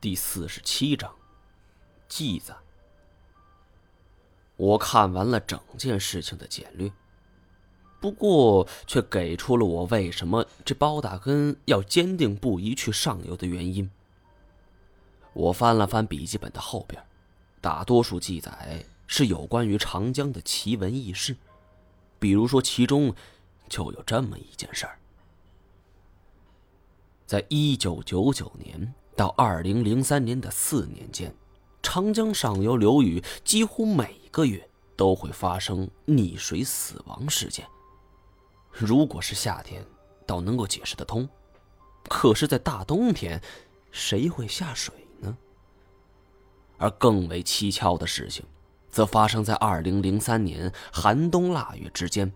第四十七章，记载。我看完了整件事情的简略，不过却给出了我为什么这包大根要坚定不移去上游的原因。我翻了翻笔记本的后边，大多数记载是有关于长江的奇闻异事，比如说其中就有这么一件事儿：在一九九九年。到二零零三年的四年间，长江上游流域几乎每个月都会发生溺水死亡事件。如果是夏天，倒能够解释得通；可是，在大冬天，谁会下水呢？而更为蹊跷的事情，则发生在二零零三年寒冬腊月之间。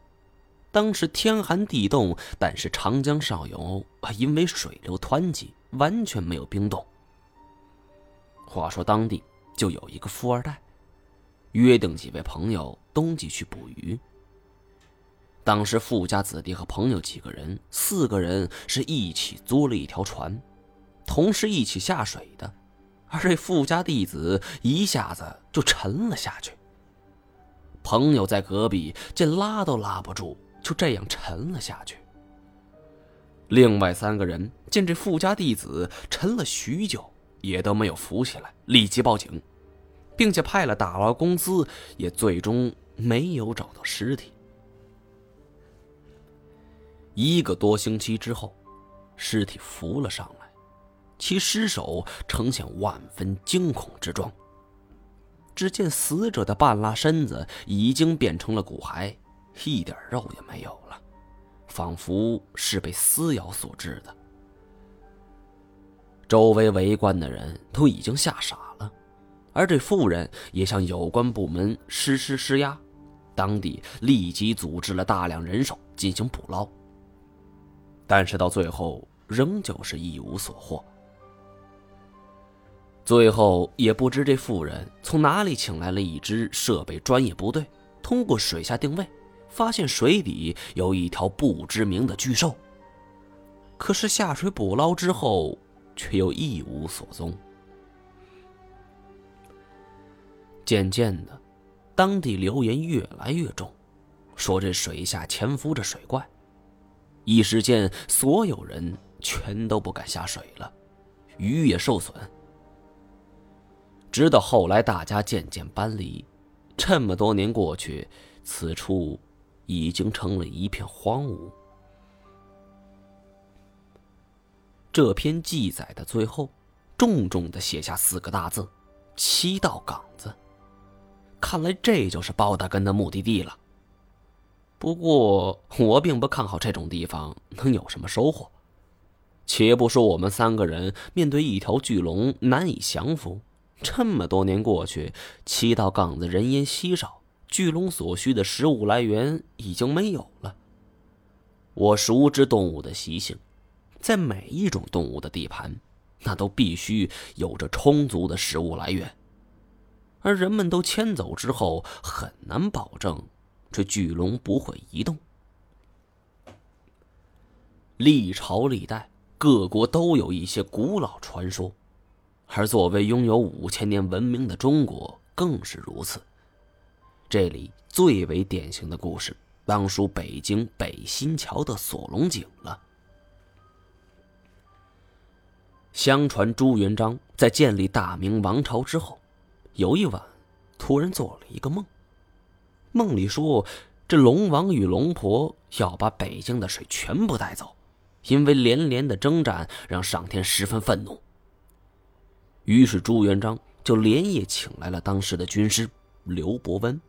当时天寒地冻，但是长江上游因为水流湍急。完全没有冰冻。话说当地就有一个富二代，约定几位朋友冬季去捕鱼。当时富家子弟和朋友几个人，四个人是一起租了一条船，同时一起下水的。而这富家弟子一下子就沉了下去。朋友在隔壁见拉都拉不住，就这样沉了下去。另外三个人见这富家弟子沉了许久，也都没有浮起来，立即报警，并且派了打捞公司，也最终没有找到尸体。一个多星期之后，尸体浮了上来，其尸首呈现万分惊恐之状。只见死者的半拉身子已经变成了骨骸，一点肉也没有了。仿佛是被撕咬所致的。周围围观的人都已经吓傻了，而这妇人也向有关部门实施施压，当地立即组织了大量人手进行捕捞。但是到最后仍旧是一无所获。最后也不知这妇人从哪里请来了一支设备专业部队，通过水下定位。发现水底有一条不知名的巨兽，可是下水捕捞之后，却又一无所踪。渐渐的，当地流言越来越重，说这水下潜伏着水怪，一时间所有人全都不敢下水了，鱼也受损。直到后来，大家渐渐搬离，这么多年过去，此处。已经成了一片荒芜。这篇记载的最后，重重的写下四个大字：“七道岗子。”看来这就是包大根的目的地了。不过，我并不看好这种地方能有什么收获。且不说我们三个人面对一条巨龙难以降服，这么多年过去，七道岗子人烟稀少。巨龙所需的食物来源已经没有了。我熟知动物的习性，在每一种动物的地盘，那都必须有着充足的食物来源。而人们都迁走之后，很难保证这巨龙不会移动。历朝历代各国都有一些古老传说，而作为拥有五千年文明的中国，更是如此。这里最为典型的故事，当属北京北新桥的锁龙井了。相传朱元璋在建立大明王朝之后，有一晚突然做了一个梦，梦里说这龙王与龙婆要把北京的水全部带走，因为连连的征战让上天十分愤怒。于是朱元璋就连夜请来了当时的军师刘伯温。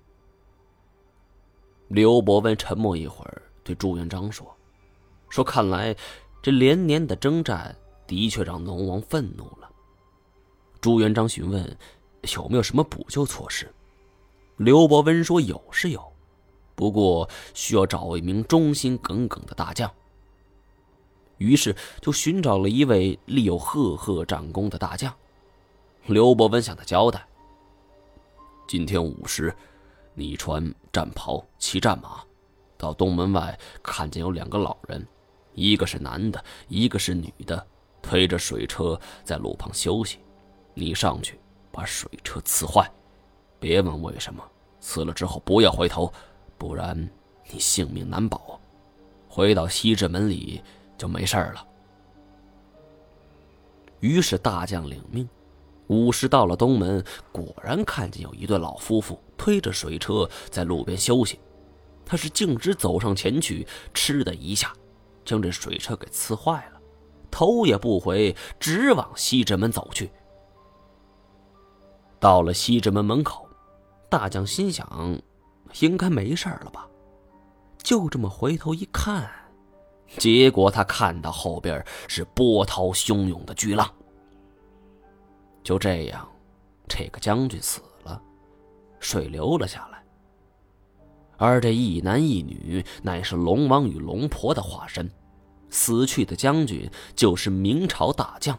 刘伯温沉默一会儿，对朱元璋说：“说看来这连年的征战的确让龙王愤怒了。”朱元璋询问：“有没有什么补救措施？”刘伯温说：“有是有，不过需要找一名忠心耿耿的大将。”于是就寻找了一位立有赫赫战功的大将。刘伯温向他交代：“今天午时。”你穿战袍，骑战马，到东门外看见有两个老人，一个是男的，一个是女的，推着水车在路旁休息。你上去把水车刺坏，别问为什么，刺了之后不要回头，不然你性命难保。回到西直门里就没事了。”于是大将领命，武士到了东门，果然看见有一对老夫妇推着水车在路边休息。他是径直走上前去，嗤的一下，将这水车给刺坏了，头也不回，直往西直门走去。到了西直门门口，大将心想，应该没事了吧？就这么回头一看。结果他看到后边是波涛汹涌的巨浪。就这样，这个将军死了，水流了下来。而这一男一女乃是龙王与龙婆的化身，死去的将军就是明朝大将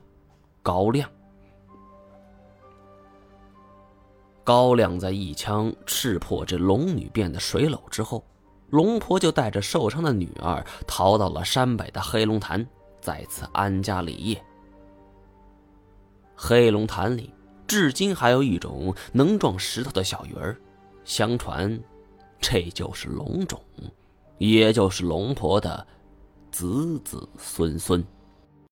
高亮。高亮在一枪刺破这龙女变的水篓之后。龙婆就带着受伤的女儿逃到了山北的黑龙潭，在此安家立业。黑龙潭里至今还有一种能撞石头的小鱼儿，相传这就是龙种，也就是龙婆的子子孙孙。